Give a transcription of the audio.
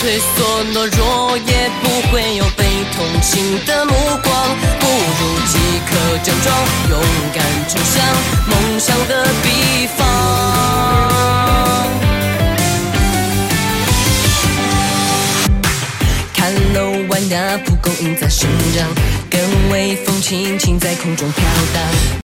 退缩懦弱，也不会有被同情的目光。不如即刻整装，勇敢冲向梦想的彼方。看楼外的蒲公英在生长，跟微风轻轻在空中飘荡。